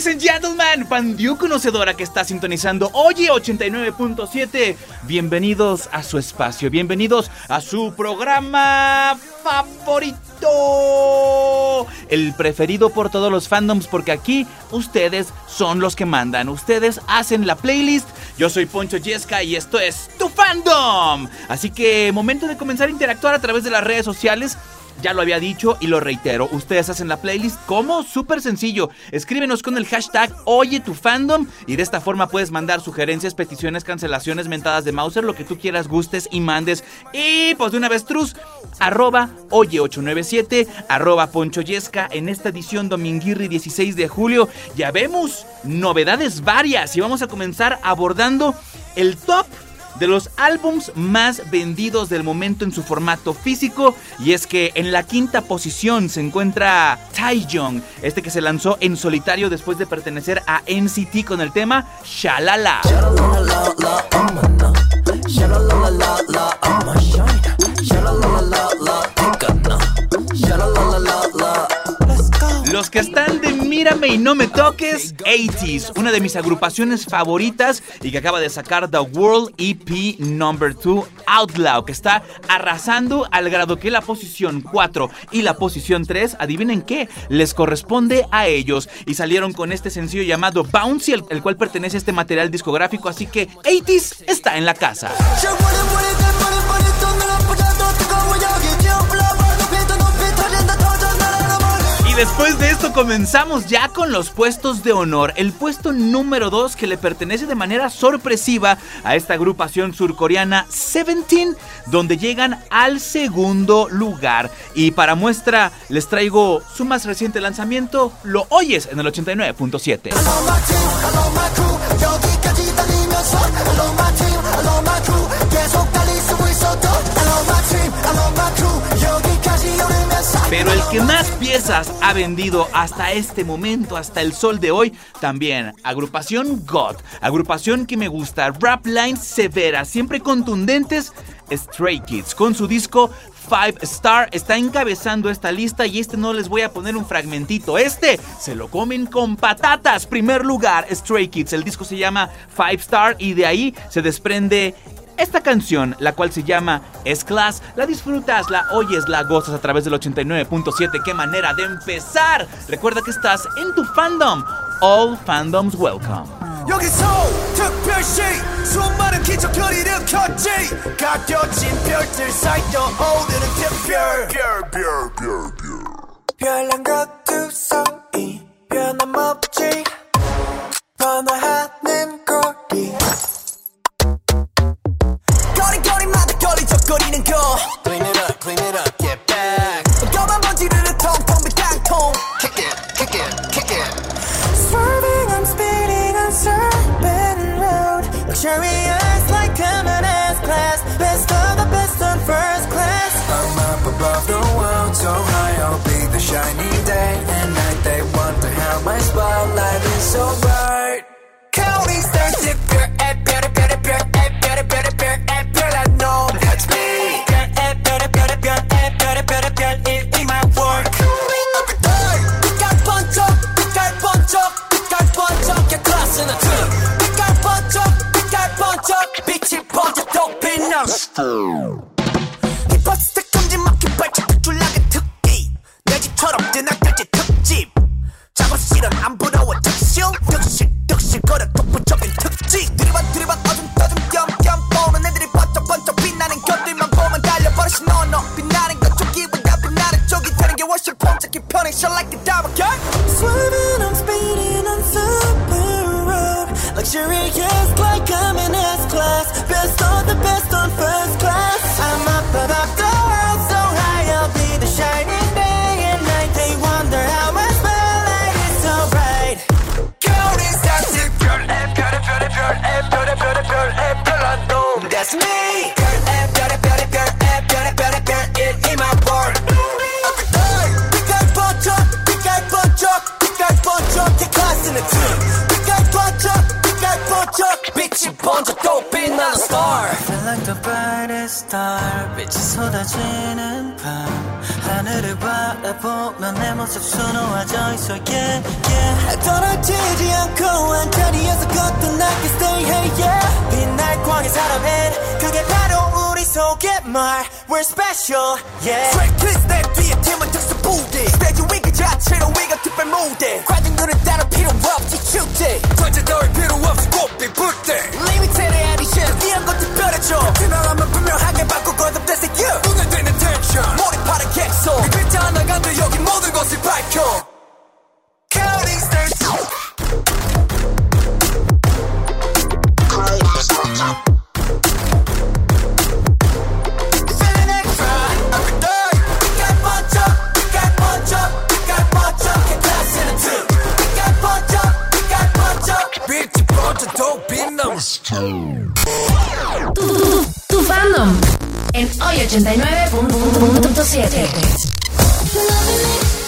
Ladies and gentlemen, Pandiu conocedora que está sintonizando Oye 89.7. Bienvenidos a su espacio, bienvenidos a su programa favorito. El preferido por todos los fandoms porque aquí ustedes son los que mandan. Ustedes hacen la playlist. Yo soy Poncho Yesca y esto es Tu Fandom. Así que momento de comenzar a interactuar a través de las redes sociales. Ya lo había dicho y lo reitero. Ustedes hacen la playlist como súper sencillo. Escríbenos con el hashtag Oye tu fandom y de esta forma puedes mandar sugerencias, peticiones, cancelaciones, mentadas de Mauser, lo que tú quieras, gustes y mandes. Y pues de una vez, trus, arroba Oye897, arroba Poncho Yesca en esta edición Dominguirri 16 de julio. Ya vemos novedades varias y vamos a comenzar abordando el top de los álbums más vendidos del momento en su formato físico. Y es que en la quinta posición se encuentra Taeyong, este que se lanzó en solitario después de pertenecer a NCT con el tema Shalala. Los que están de Mírame y no me toques, 80s, una de mis agrupaciones favoritas y que acaba de sacar The World EP Number 2 Outlaw, que está arrasando al grado que la posición 4 y la posición 3, adivinen qué, les corresponde a ellos. Y salieron con este sencillo llamado Bouncy, el, cual pertenece a este material discográfico, así que 80s está en la casa. Y después de esto comenzamos ya con los puestos de honor. El puesto número 2 que le pertenece de manera sorpresiva a esta agrupación surcoreana Seventeen, donde llegan al segundo lugar. Y para muestra les traigo su más reciente lanzamiento, lo oyes en el 89.7. Pero el que más piezas ha vendido hasta este momento, hasta el sol de hoy, también, agrupación God, agrupación que me gusta, rap lines severas, siempre contundentes, Stray Kids, con su disco Five Star está encabezando esta lista y este no les voy a poner un fragmentito. Este se lo comen con patatas. Primer lugar, Stray Kids. El disco se llama Five Star y de ahí se desprende esta canción, la cual se llama S-Class, la disfrutas, la oyes, la gozas a través del 89.7. ¡Qué manera de empezar! Recuerda que estás en tu fandom. All fandoms welcome. 여기서 특별시 수많은 기적거리를 켰지 가려진 별들 사이여 오늘은 특별 별별별별 별난 것두 사이 변함없지 번화하는 거리 거리거리마다 걸리적거리는 거 Clean it up, clean it up, get back 검은 먼지를 통통 빈 깡통 Kick it, kick it, kick it Swerving, I'm speeding, I'm surfing road Luxurious like common S class Best of the best on first class I'm up above the world, so high I'll be the shiny day and night They wonder how my spotlight is so bright Stone. 빛나는 star Feel like the brightest star 빛이 쏟아지는 밤 하늘을 바라보면 내 모습 수놓아져 있어 yeah yeah 떨어지지 않고 한 자리에서 걷던 I can stay hey yeah 빛날 광의 사람엔 그게 바로 우리 속의 말 We're special yeah Track kiss 내 뒤에 팀은 특수 부대 스테이지 위그 자체로 위가 특별 무대. 관중들은 따로 필요 없지 축제 관제 따위 필요 없이 꽃빛 불때. Limited 이런 것 특별해져. 팀명하면 분명하게 바꿔 거듭돼서 you. 눈에 띄는 텐션. 몰입하는 객소 그 글자 하나 간들 여기 모든 것을 밝혀. Stars Feeling Tu, tu, tu fandom en hoy 89.7.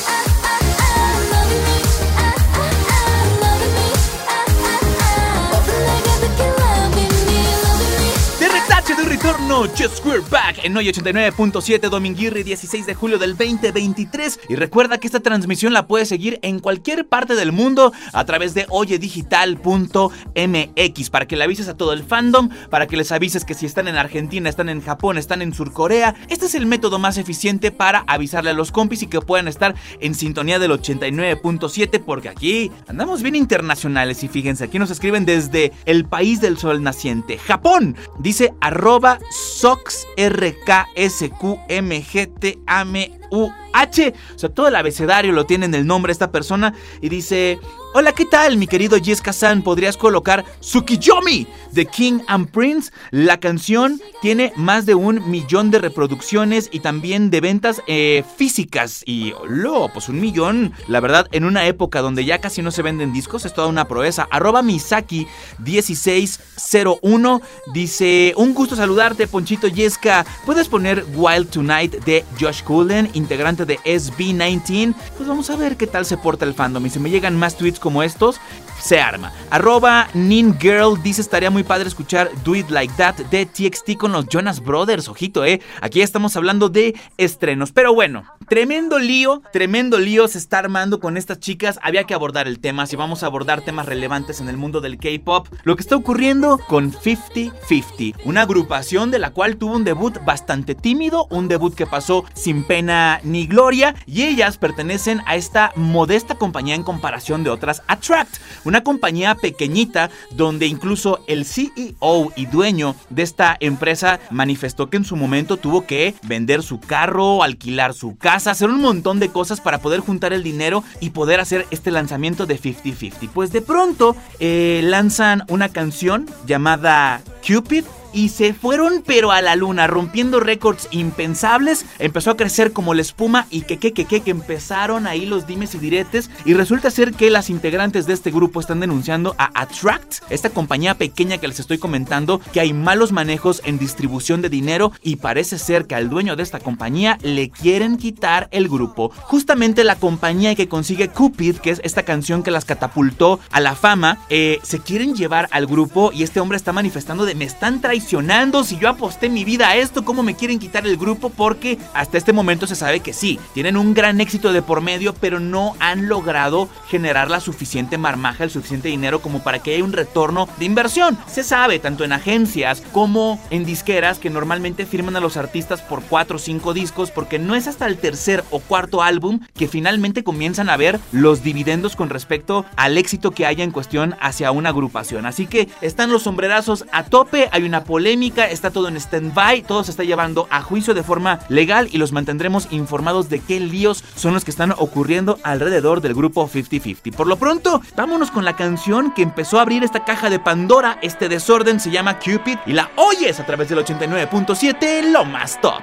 retache de retorno, Just We're Back en hoy 89.7 Dominguirri 16 de julio del 2023 y recuerda que esta transmisión la puedes seguir en cualquier parte del mundo a través de oyedigital.mx para que le avises a todo el fandom, para que les avises que si están en Argentina, están en Japón, están en Surcorea, este es el método más eficiente para avisarle a los compis y que puedan estar en sintonía del 89.7 porque aquí andamos bien internacionales y fíjense, aquí nos escriben desde el país del sol naciente, Japón. Dice arroba arroba soxrksqmgtame soxrksqmgtamh. O sea, todo el abecedario lo tiene en el nombre de esta persona y dice... Hola, ¿qué tal, mi querido Jessica San? ¿Podrías colocar Tsukiyomi de King and Prince? La canción tiene más de un millón de reproducciones y también de ventas eh, físicas. Y, lo, pues un millón, la verdad, en una época donde ya casi no se venden discos, es toda una proeza. Arroba Misaki1601 dice: Un gusto saludarte, Ponchito Jessica. ¿Puedes poner Wild Tonight de Josh Cullen, integrante de SB19? Pues vamos a ver qué tal se porta el fandom. Y si me llegan más tweets como estos, se arma. Arroba Nin Girl dice estaría muy padre escuchar Do It Like That de TXT con los Jonas Brothers. Ojito, eh. Aquí estamos hablando de estrenos. Pero bueno, tremendo lío, tremendo lío se está armando con estas chicas. Había que abordar el tema. Si vamos a abordar temas relevantes en el mundo del K-pop, lo que está ocurriendo con 50-50, una agrupación de la cual tuvo un debut bastante tímido, un debut que pasó sin pena ni gloria. Y ellas pertenecen a esta modesta compañía en comparación de otras, Attract, una compañía pequeñita donde incluso el CEO y dueño de esta empresa manifestó que en su momento tuvo que vender su carro, alquilar su casa, hacer un montón de cosas para poder juntar el dinero y poder hacer este lanzamiento de 50-50. Pues de pronto eh, lanzan una canción llamada Cupid y se fueron pero a la luna, rompiendo récords impensables. Empezó a crecer como la espuma y que que que que que empezaron ahí los dimes y diretes y resulta ser que las integrantes de este grupo están denunciando a Attract, esta compañía pequeña que les estoy comentando, que hay malos manejos en distribución de dinero y parece ser que al dueño de esta compañía le quieren quitar el grupo. Justamente la compañía que consigue Cupid, que es esta canción que las catapultó a la fama, eh, se quieren llevar al grupo y este hombre está manifestando de me están traicionando si yo aposté mi vida a esto, ¿cómo me quieren quitar el grupo? Porque hasta este momento se sabe que sí, tienen un gran éxito de por medio, pero no han logrado generar la suficiente marmaja, el suficiente dinero como para que haya un retorno de inversión. Se sabe, tanto en agencias como en disqueras, que normalmente firman a los artistas por 4 o 5 discos, porque no es hasta el tercer o cuarto álbum que finalmente comienzan a ver los dividendos con respecto al éxito que haya en cuestión hacia una agrupación. Así que están los sombrerazos a tope, hay una polémica, está todo en stand-by, todo se está llevando a juicio de forma legal y los mantendremos informados de qué líos son los que están ocurriendo alrededor del grupo 50-50. Por lo pronto, vámonos con la canción que empezó a abrir esta caja de Pandora, este desorden se llama Cupid y la oyes a través del 89.7, lo más top.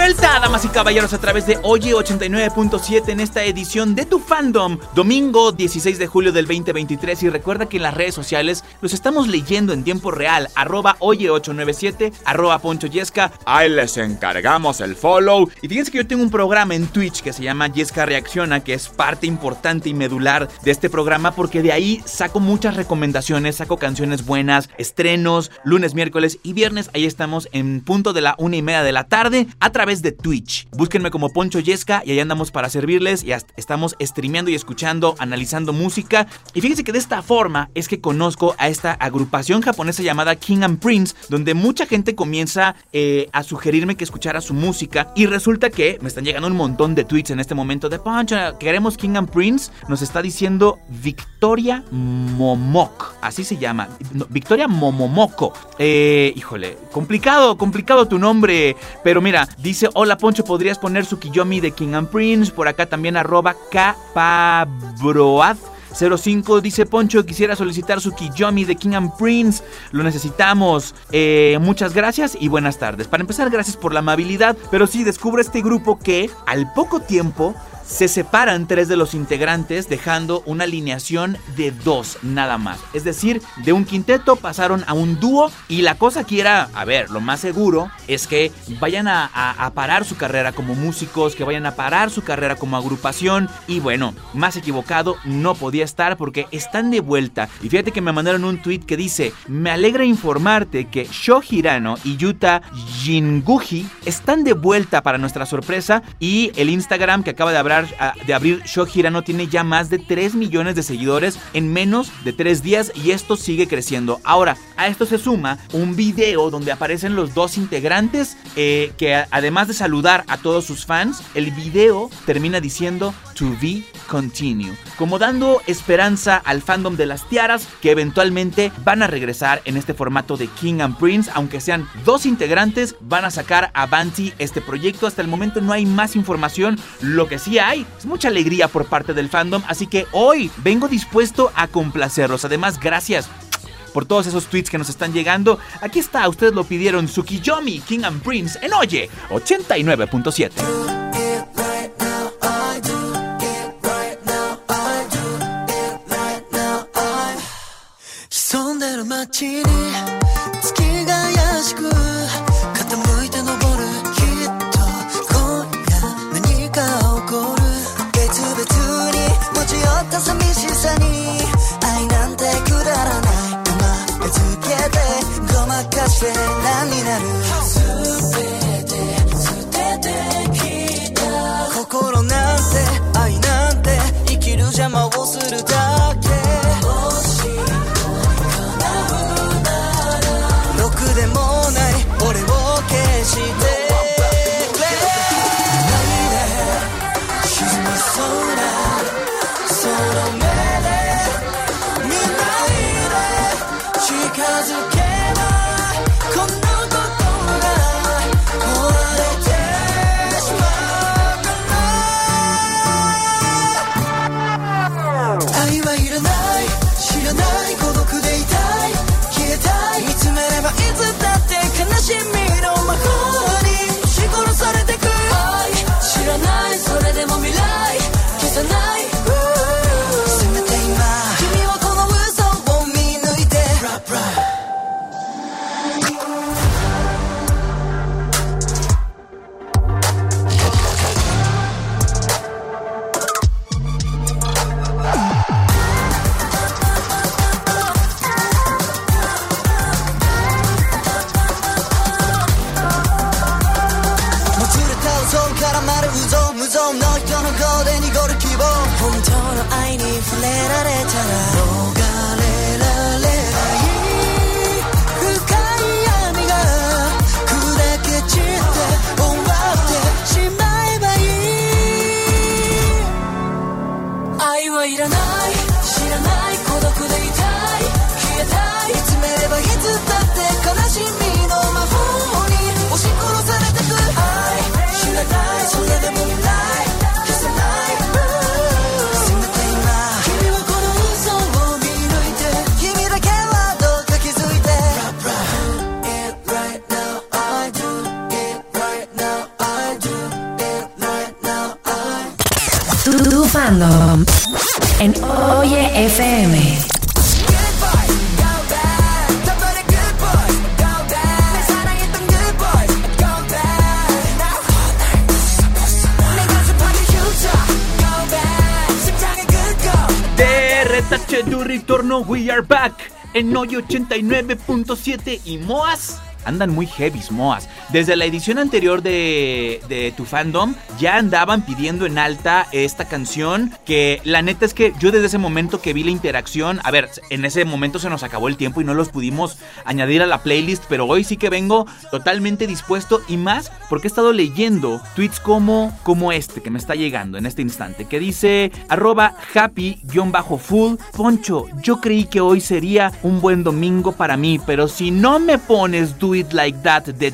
vuelta, damas y caballeros, a través de Oye 89.7 en esta edición de Tu Fandom, domingo 16 de julio del 2023. Y recuerda que en las redes sociales los estamos leyendo en tiempo real, arroba Oye897, arroba Poncho Yesca. Ahí les encargamos el follow. Y fíjense que yo tengo un programa en Twitch que se llama Yesca Reacciona, que es parte importante y medular de este programa porque de ahí saco muchas recomendaciones, saco canciones buenas, estrenos, lunes, miércoles y viernes. Ahí estamos en punto de la una y media de la tarde a través de Twitch. Búsquenme como Poncho Yesca y ahí andamos para servirles y estamos streameando y escuchando, analizando música. Y fíjense que de esta forma es que conozco a esta agrupación japonesa llamada King and Prince, donde mucha gente comienza eh, a sugerirme que escuchara su música y resulta que me están llegando un montón de tweets en este momento de Poncho, queremos King and Prince, nos está diciendo Victoria Momok, así se llama, Victoria Momomoko. Eh, híjole, complicado, complicado tu nombre, pero mira, Dice, hola Poncho, ¿podrías poner su Kiyomi de King and Prince? Por acá también arroba Capabroad. 05 dice Poncho, quisiera solicitar su Kiyomi de King and Prince. Lo necesitamos. Eh, muchas gracias y buenas tardes. Para empezar, gracias por la amabilidad. Pero sí, descubro este grupo que al poco tiempo se separan tres de los integrantes dejando una alineación de dos nada más. Es decir, de un quinteto pasaron a un dúo y la cosa aquí era, a ver, lo más seguro es que vayan a, a parar su carrera como músicos, que vayan a parar su carrera como agrupación y bueno, más equivocado no podía estar porque están de vuelta. Y fíjate que me mandaron un tweet que dice, me alegra informarte que Sho Hirano y Yuta Jinguji están de vuelta para nuestra sorpresa y el Instagram que acaba de abrir, de abrir Sho Hirano tiene ya más de 3 millones de seguidores en menos de 3 días y esto sigue creciendo. Ahora, a esto se suma un video donde aparecen los dos integrantes eh, que además de saludar a todos sus fans, el video termina diciendo to be continue, como dando esperanza al fandom de las tiaras que eventualmente van a regresar en este formato de King and Prince, aunque sean dos integrantes, van a sacar a Banty este proyecto. Hasta el momento no hay más información, lo que sí hay es mucha alegría por parte del fandom, así que hoy vengo dispuesto a complacerlos. Además, gracias por todos esos tweets que nos están llegando. Aquí está, ustedes lo pidieron, Tsukiyomi, King and Prince, en Oye, 89.7. en Noy 89.7 y Moas andan muy heavy, Moas. Desde la edición anterior de, de, Tu Fandom ya andaban pidiendo en alta esta canción que la neta es que yo desde ese momento que vi la interacción, a ver, en ese momento se nos acabó el tiempo y no los pudimos añadir a la playlist, pero hoy sí que vengo totalmente dispuesto y más porque he estado leyendo tweets como, como este que me está llegando en este instante, que dice arroba happy-full, Poncho, yo creí que hoy sería un buen domingo para mí, pero si no me pones Do It Like That de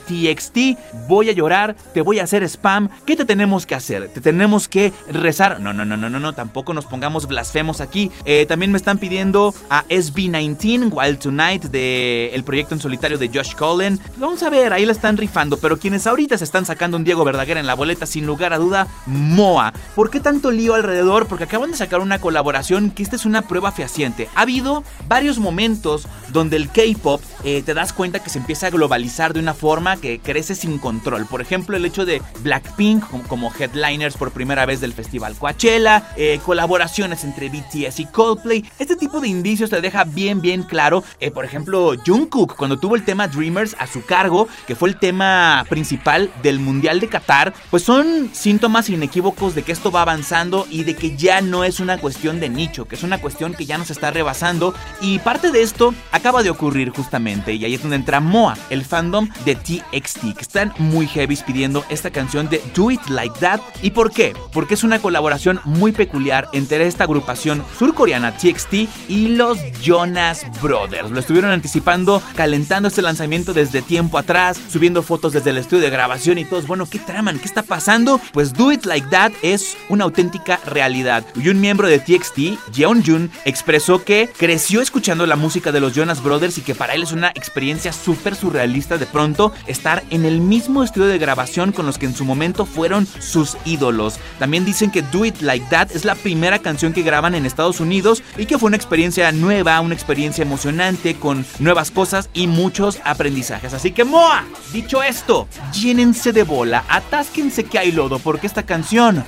TXT. Voy a llorar, te voy a hacer spam. ¿Qué te tenemos que hacer? ¿Te tenemos que rezar? No, no, no, no, no, no, tampoco nos pongamos blasfemos aquí. Eh, también me están pidiendo a SB19 Wild Tonight de el proyecto en solitario de Josh Cullen. Vamos a ver, ahí la están rifando, pero quienes ahorita se están sacando un Diego Verdaguer en la boleta, sin lugar a duda, Moa. ¿Por qué tanto lío alrededor? Porque acaban de sacar una colaboración que esta es una prueba fehaciente. Ha habido varios momentos donde el K-pop eh, te das cuenta que se empieza a globalizar de una forma que crece sin control. Por ejemplo, el hecho de Blackpink como headliners por primera vez del festival Coachella, eh, colaboraciones entre BTS y Coldplay. Este tipo de indicios te deja bien, bien claro. Eh, por ejemplo, Jungkook, cuando tuvo el tema Dreamers a su cargo, que fue el tema principal del Mundial de Qatar, pues son síntomas inequívocos de que esto va avanzando y de que ya no es una cuestión de nicho, que es una cuestión que ya nos está rebasando. Y parte de esto acaba de ocurrir justamente, y ahí es donde entra Moa, el fandom de TXT, que están muy heavy pidiendo esta canción de Do It Like That. ¿Y por qué? Porque es una colaboración muy peculiar entre esta agrupación surcoreana TXT y los Jonas Brothers. Lo estuvieron anticipando, calentando este lanzamiento desde tiempo atrás, subiendo fotos desde el estudio de grabación y todos, bueno, ¿qué traman? ¿Qué está pasando? Pues Do It Like That es una auténtica realidad. Y un miembro de TXT, Jeon expresó que creció escuchando la música de los Jonas Brothers y que para él es una experiencia súper surrealista de pronto estar en el mismo estudio de grabación con los que en su momento fueron sus ídolos. También dicen que Do It Like That es la primera canción que graban en Estados Unidos y que fue una experiencia nueva, una experiencia emocionante con nuevas cosas y muchos aprendizajes. Así que Moa, dicho esto, llénense de bola, atásquense que hay lodo porque esta canción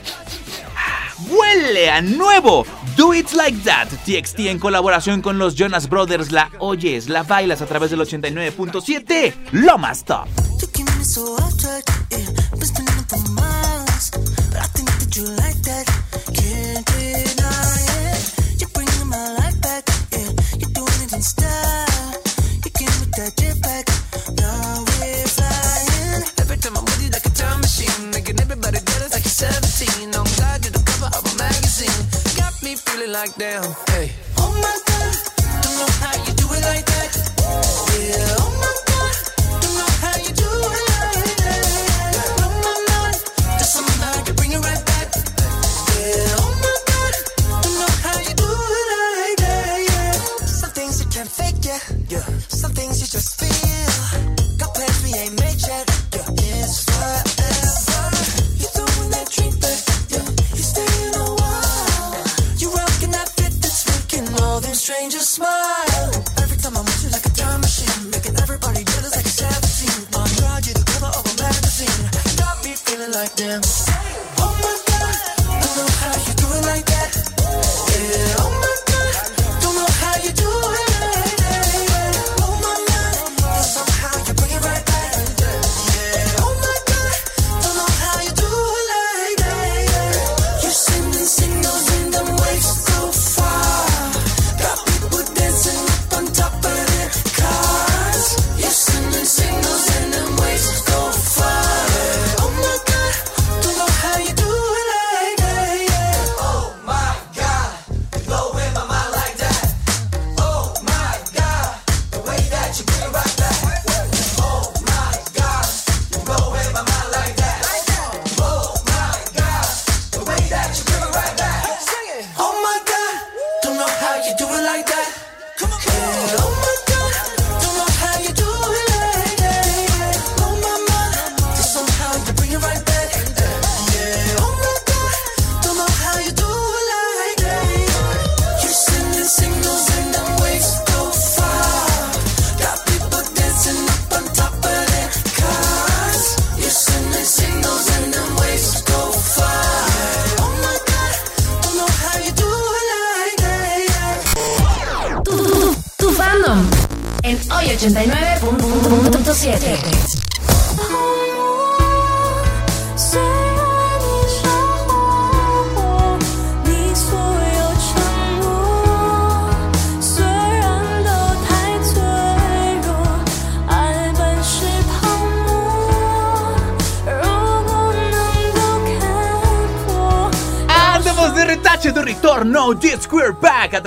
huele a nuevo. Do It Like That, TXT en colaboración con los Jonas Brothers, la oyes, la bailas a través del 89.7, lo más top. Feeling like damn. Hey. Oh my God, don't know how you do it like that.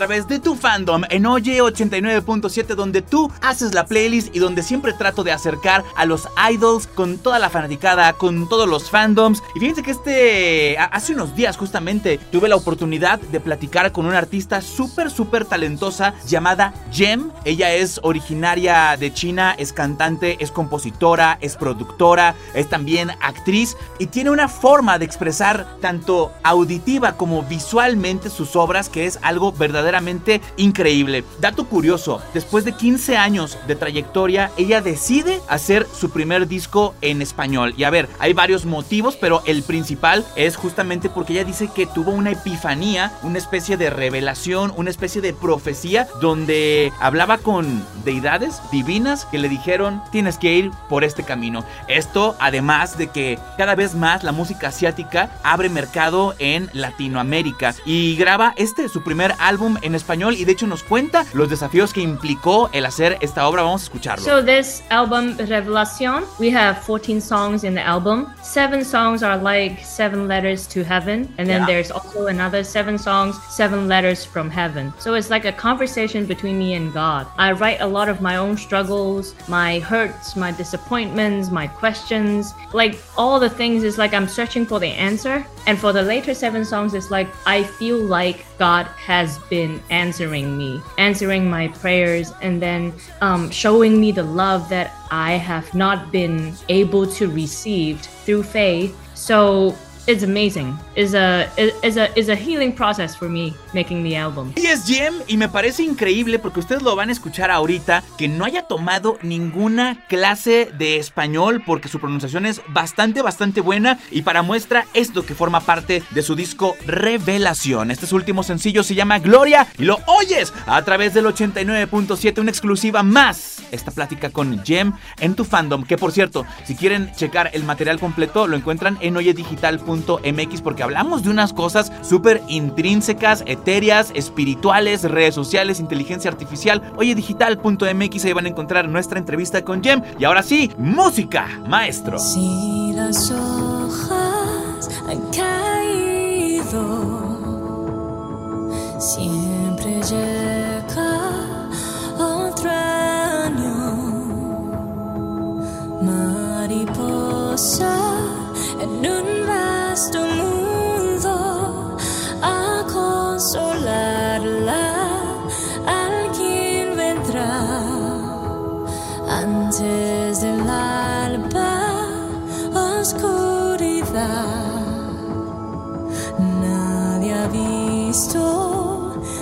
Través de tu fandom en Oye 89.7 donde tú haces la playlist y donde siempre trato de acercar a los idols con toda la fanaticada, con todos los fandoms. Y fíjense que este, hace unos días justamente tuve la oportunidad de platicar con una artista súper, súper talentosa llamada Jem. Ella es originaria de China, es cantante, es compositora, es productora, es también actriz y tiene una forma de expresar tanto auditiva como visualmente sus obras que es algo increíble. Dato curioso, después de 15 años de trayectoria, ella decide hacer su primer disco en español. Y a ver, hay varios motivos, pero el principal es justamente porque ella dice que tuvo una epifanía, una especie de revelación, una especie de profecía donde hablaba con deidades divinas que le dijeron tienes que ir por este camino. Esto además de que cada vez más la música asiática abre mercado en Latinoamérica y graba este su primer álbum en español y de hecho nos cuenta los desafíos que implicó el hacer esta obra. Vamos a escucharlo. So this album Revelación, we have 14 songs in the album. Seven songs are like seven letters to heaven, and then Yeah. there's also another seven songs, seven letters from heaven. So it's like a conversation between me and God. I write a lot of my own struggles, my hurts, my disappointments, my questions, like all the things is like I'm searching for the answer. And for the later seven songs, it's like I feel like God has been answering me, answering my prayers, and then um, showing me the love that I have not been able to receive through faith. So amazing. It's a is a is a healing process for me making the album. Y es Jem y me parece increíble porque ustedes lo van a escuchar ahorita que no haya tomado ninguna clase de español porque su pronunciación es bastante bastante buena y para muestra esto que forma parte de su disco Revelación. Este último sencillo se llama Gloria y lo oyes a través del 89.7 una exclusiva más. Esta plática con Jem en tu fandom que por cierto si quieren checar el material completo lo encuentran en porque hablamos de unas cosas súper intrínsecas, etéreas, espirituales, redes sociales, inteligencia artificial. Oyedigital.mx, ahí van a encontrar nuestra entrevista con Jem. Y ahora sí, música, maestro. Si las hojas han caído, siempre llega otro año. Mariposa en un vasto mundo a consolarla. Alguien vendrá antes del alba oscuridad. Nadie ha visto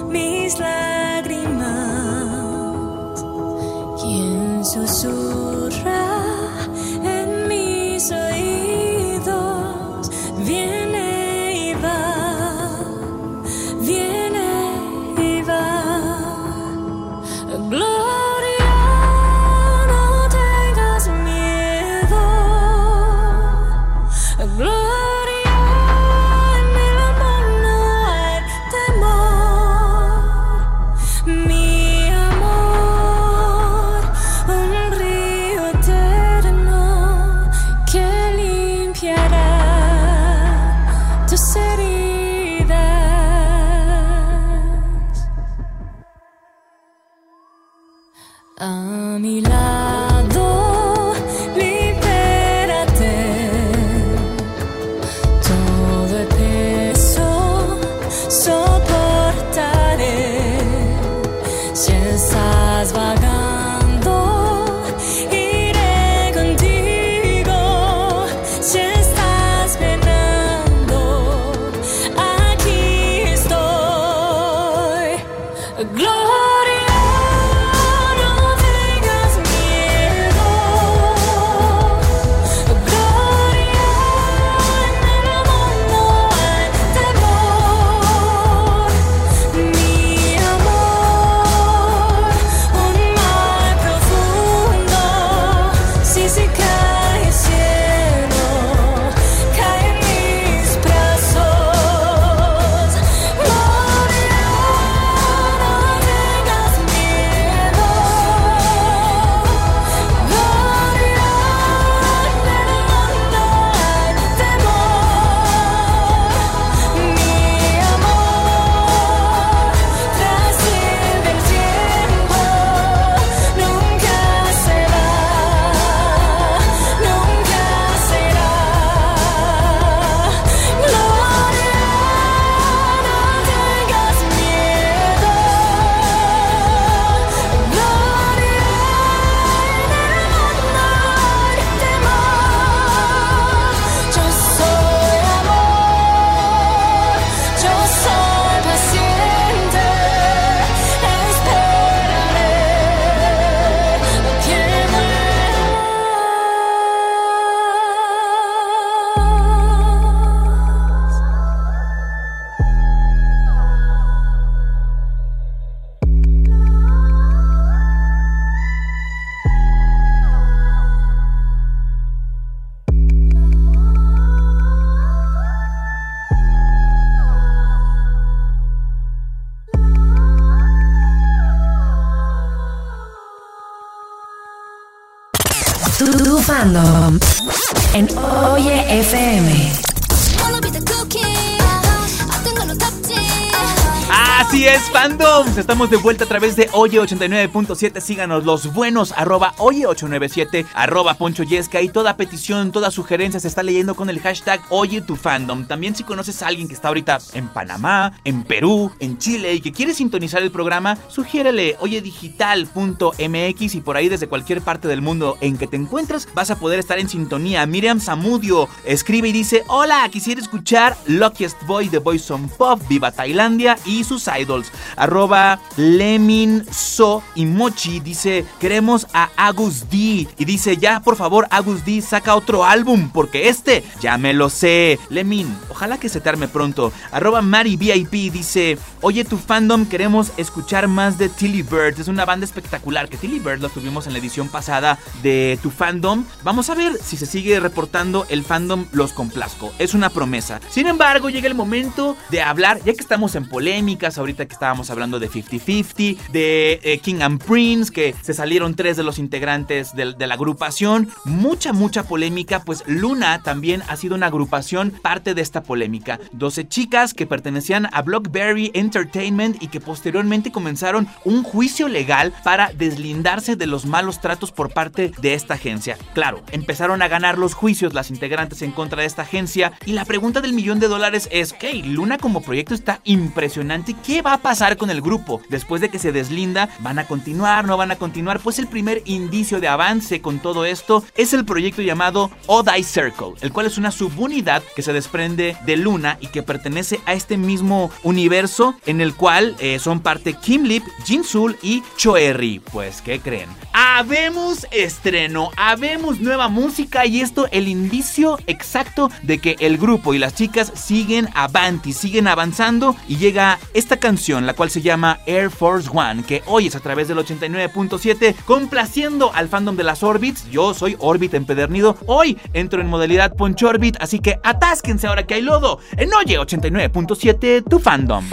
mis lágrimas. Quien susurra Estamos de vuelta través de Oye 89.7. Síganos los buenos, arroba Oye 897, arroba Poncho Yesca. Y toda petición, toda sugerencia se está leyendo con el hashtag Oye tu fandom. También si conoces a alguien que está ahorita en Panamá, en Perú, en Chile y que quiere sintonizar el programa, sugiérele oyedigital.mx y por ahí desde cualquier parte del mundo en que te encuentres vas a poder estar en sintonía. Miriam Zamudio escribe y dice: Hola, quisiera escuchar Luckiest Boy de Boys on Pop, Viva Tailandia y sus idols. Arroba Lemin So y Mochi dice: Queremos a Agus D. Y dice: Ya, por favor, Agus D, saca otro álbum, porque este ya me lo sé. Lemin, ojalá que se te pronto. Arroba Mari VIP dice: Oye, tu fandom, queremos escuchar más de Tilly Bird. Es una banda espectacular que Tilly Bird lo tuvimos en la edición pasada de tu fandom. Vamos a ver si se sigue reportando el fandom Los Complazco. Es una promesa. Sin embargo, llega el momento de hablar, ya que estamos en polémicas, ahorita que estábamos hablando de 50-50, de eh, King and Prince, que se salieron tres de los integrantes de, la agrupación. Mucha, mucha polémica, pues Luna también ha sido una agrupación parte de esta polémica. 12 chicas que pertenecían a Blockberry Entertainment y que posteriormente comenzaron un juicio legal para deslindarse de los malos tratos por parte de esta agencia. Claro, empezaron a ganar los juicios las integrantes en contra de esta agencia y la pregunta del millón de dólares es, ok, Luna como proyecto está impresionante, ¿qué va a pasar con el grupo? Después de que se deslinda, ¿van a continuar? ¿No van a continuar? Pues el primer indicio de avance con todo esto es el proyecto llamado Odai Circle, el cual es una subunidad que se desprende de Luna y que pertenece a este mismo universo en el cual eh, son parte Kim Lip, Jinsul y Choerry. Pues, ¿qué creen? Habemos estreno, habemos nueva música y esto el indicio exacto de que el grupo y las chicas siguen avanti, siguen avanzando y llega esta canción, la cual se llama Air Force One, que hoy es a través del 89.7, complaciendo al fandom de las Orbits. Yo soy Orbit empedernido. Hoy entro en modalidad Poncho Orbit, así que atásquense ahora que hay lodo. En Oye 89.7, tu fandom.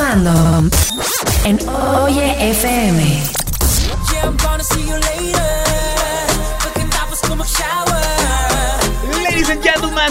Fandom en Oye FM.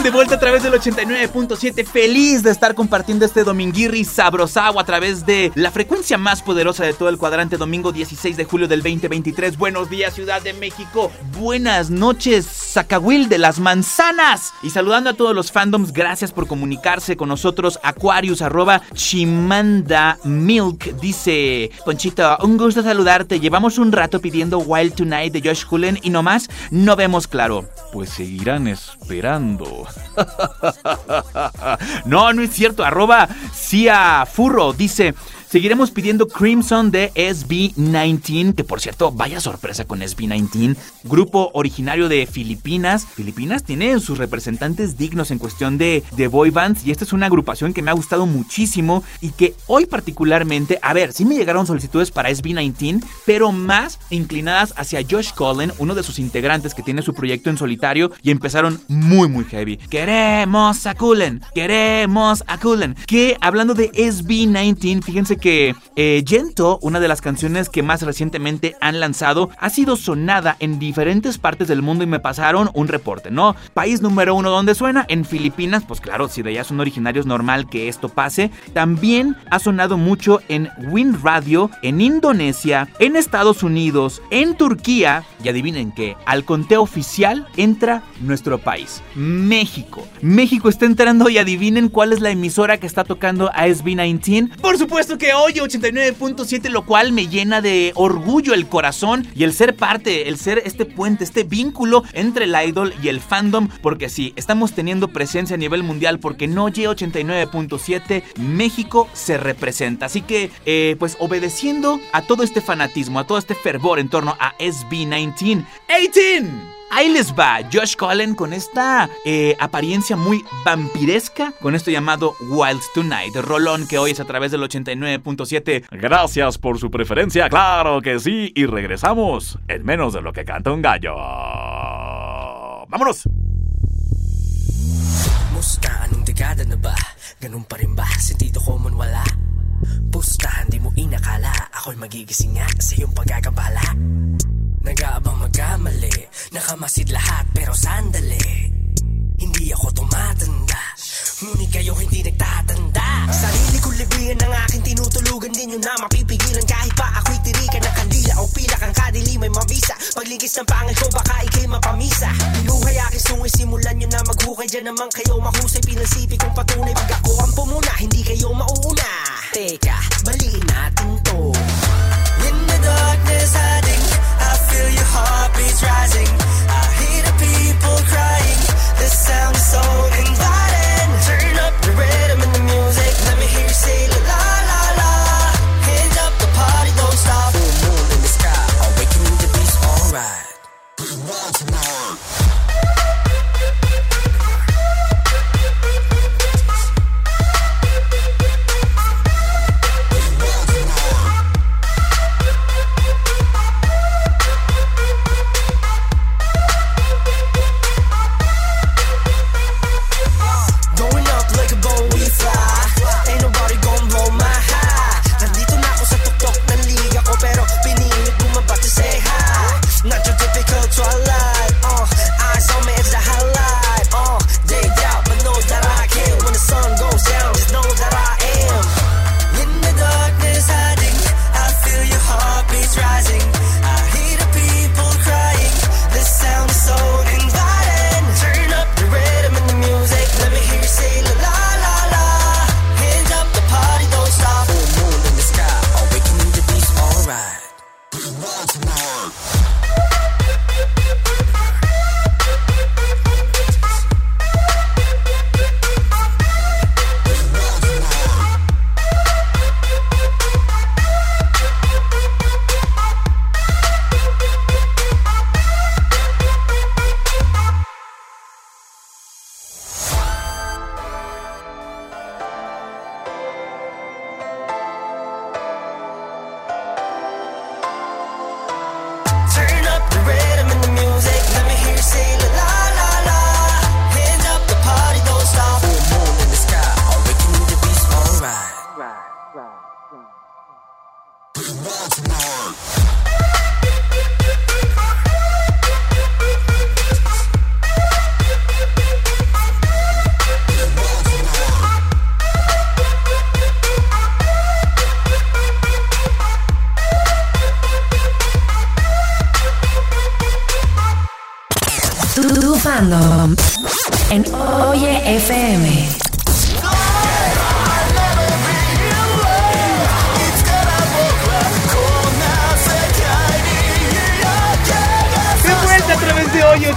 De vuelta a través del 89.7, feliz de estar compartiendo este dominguirri sabrosao a través de la frecuencia más poderosa de todo el cuadrante, domingo 16 de julio del 2023. Buenos días, Ciudad de México. Buenas noches, Zacahuil de las Manzanas. Y saludando a todos los fandoms, gracias por comunicarse con nosotros. Aquarius, arroba Chimanda Milk, dice Ponchito, un gusto saludarte. Llevamos un rato pidiendo Wild Tonight de Josh Cullen y nomás no vemos claro. Pues seguirán esperando. no, no es cierto. Arroba Cia Furro dice. Seguiremos pidiendo Crimson de SB19, que por cierto, vaya sorpresa con SB19, grupo originario de Filipinas. Filipinas tiene sus representantes dignos en cuestión de, de boy bands y esta es una agrupación que me ha gustado muchísimo y que hoy particularmente, a ver, sí me llegaron solicitudes para SB19, pero más inclinadas hacia Josh Cullen, uno de sus integrantes que tiene su proyecto en solitario y empezaron muy muy heavy. Queremos a Cullen, queremos a Cullen. Que hablando de SB19, fíjense que eh, Gento, una de las canciones que más recientemente han lanzado, ha sido sonada en diferentes partes del mundo y me pasaron un reporte, ¿no? País número uno donde suena, en Filipinas, pues claro, si de allá son originarios, normal que esto pase. También ha sonado mucho en Wind Radio, en Indonesia, en Estados Unidos, en Turquía, y adivinen que al conteo oficial entra nuestro país, México. México está entrando y adivinen cuál es la emisora que está tocando a SB19. Por supuesto que hoy 89.7, lo cual me llena de orgullo el corazón y el ser parte, el ser este puente, este vínculo entre el idol y el fandom, porque sí, estamos teniendo presencia a nivel mundial porque no Oye 89.7, México se representa. Así que, eh, pues obedeciendo a todo este fanatismo, a todo este fervor en torno a SB19, 18. Ahí les va Josh Cullen con esta eh, apariencia muy vampiresca, con esto llamado Wild Tonight, rolón que hoy es a través del 89.7. Gracias por su preferencia, claro que sí, y regresamos en menos de lo que canta un gallo. ¡Vámonos! Musta, anong dekada na ba? Ganun pa rin ba? Sentido ko man wala? Pusta, hindi mo inakala Ako'y magigising nga sa iyong pagkakabala Nag-aabang magkamali. Nakamasid lahat pero sandali. Hindi ako tumatanda. Ngunit kayo hindi nagtatanda. Sarili ko libriyan ng aking tinutulugan Din yun na mapipigilan. Kahit pa ako'y tirikan ng kandila O pila kang kadili may mabisa Paglingkis ng pangil ko baka ikay mapamisa. Binuhay aking sungay simulan nyo na maghukay. Diyan naman kayo mahusay pinansipi kong patunay. Pag ako ang pumuna hindi kayo mauuna. Teka, baliin natin to. In the darkness hiding feel your heartbeats rising. I hear the people crying. The sound is so inviting. Turn up the rhythm and the music. Let me hear you say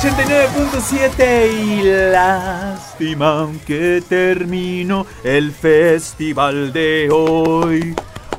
89.7 y lástima que termino el festival de hoy.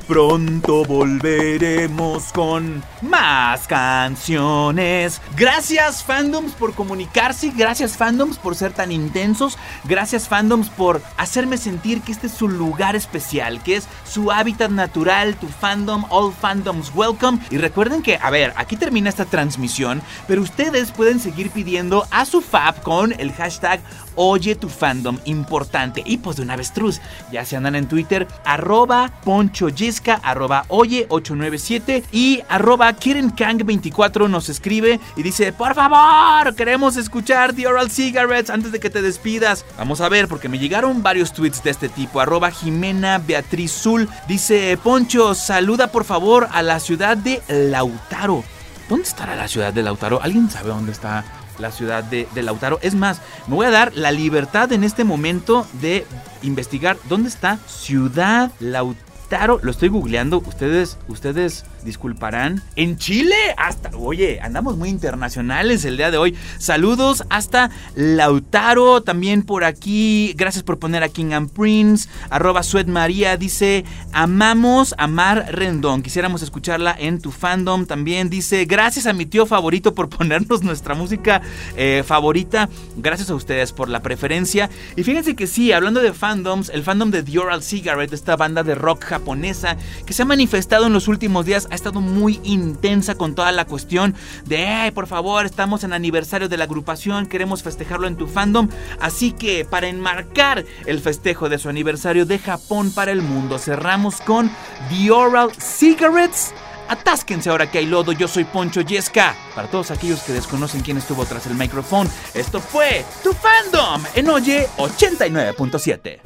Pronto volveremos con más canciones. Gracias fandoms por comunicarse, gracias fandoms por ser tan intensos, gracias fandoms por hacerme sentir que este es su lugar especial, que es su hábitat natural, tu fandom, all fandoms welcome. Y recuerden que, a ver, aquí termina esta transmisión, pero ustedes pueden seguir pidiendo a su fab con el hashtag Oye tu fandom importante. Y pues de una avestruz, ya se andan en Twitter, arroba ponchoyesca, arroba oye897 y arroba KierenKang24 nos escribe y dice, por favor, queremos escuchar The Oral Cigarettes antes de que te despidas. Vamos a ver, porque me llegaron varios tweets de este tipo. Arroba Jimena Beatriz Zul dice, Poncho, saluda por favor a la ciudad de Lautaro. ¿Dónde estará la ciudad de Lautaro? ¿Alguien sabe dónde está la ciudad de, de Lautaro? Es más, me voy a dar la libertad en este momento de investigar dónde está Ciudad Lautaro. Lo estoy googleando. Ustedes, ustedes disculparán. En Chile, hasta, oye, andamos muy internacionales el día de hoy. Saludos hasta Lautaro, también por aquí. Gracias por poner a King and Prince. Arroba Suet María dice, amamos a Mar Rendón. Quisiéramos escucharla en tu fandom. También dice, gracias a mi tío favorito por ponernos nuestra música eh, favorita. Gracias a ustedes por la preferencia. Y fíjense que sí, hablando de fandoms, el fandom de The Cigarette, esta banda de rock japonesa que se ha manifestado en los últimos días, ha estado muy intensa con toda la cuestión de, "Ay, por favor, estamos en aniversario de la agrupación, queremos festejarlo en tu fandom. Así que para enmarcar el festejo de su aniversario de Japón para el mundo, cerramos con The Oral Cigarettes. Atásquense ahora que hay lodo, yo soy Poncho Yesca. Para todos aquellos que desconocen quién estuvo tras el micrófono, esto fue Tu Fandom en Oye 89.7.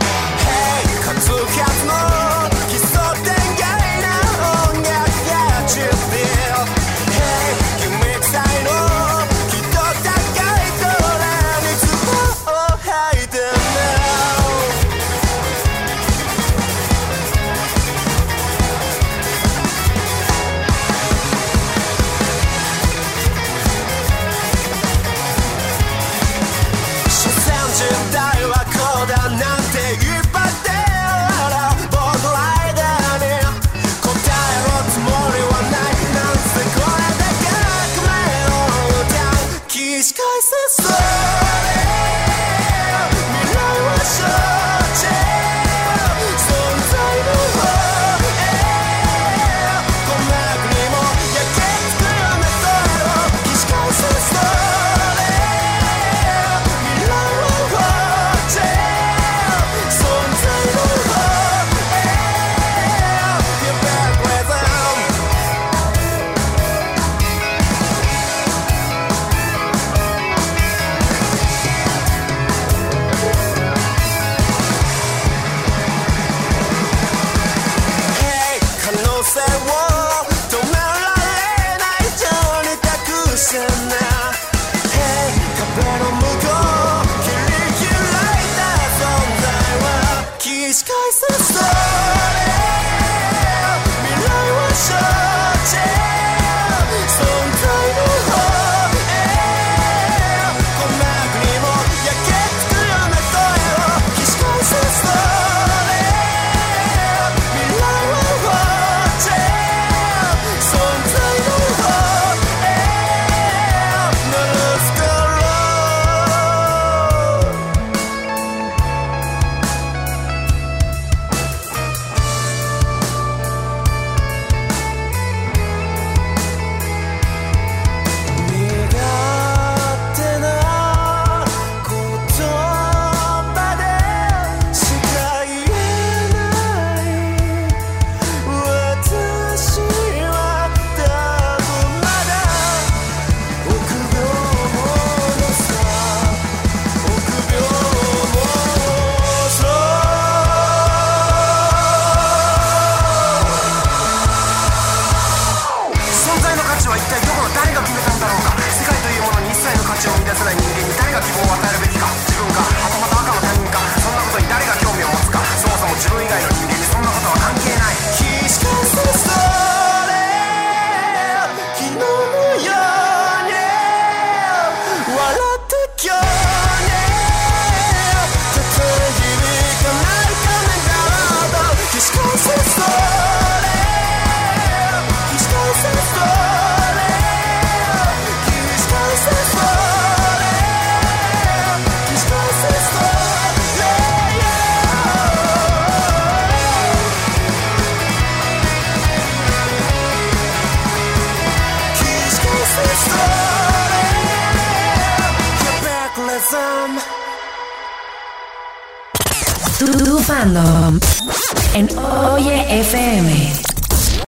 数 these guys are so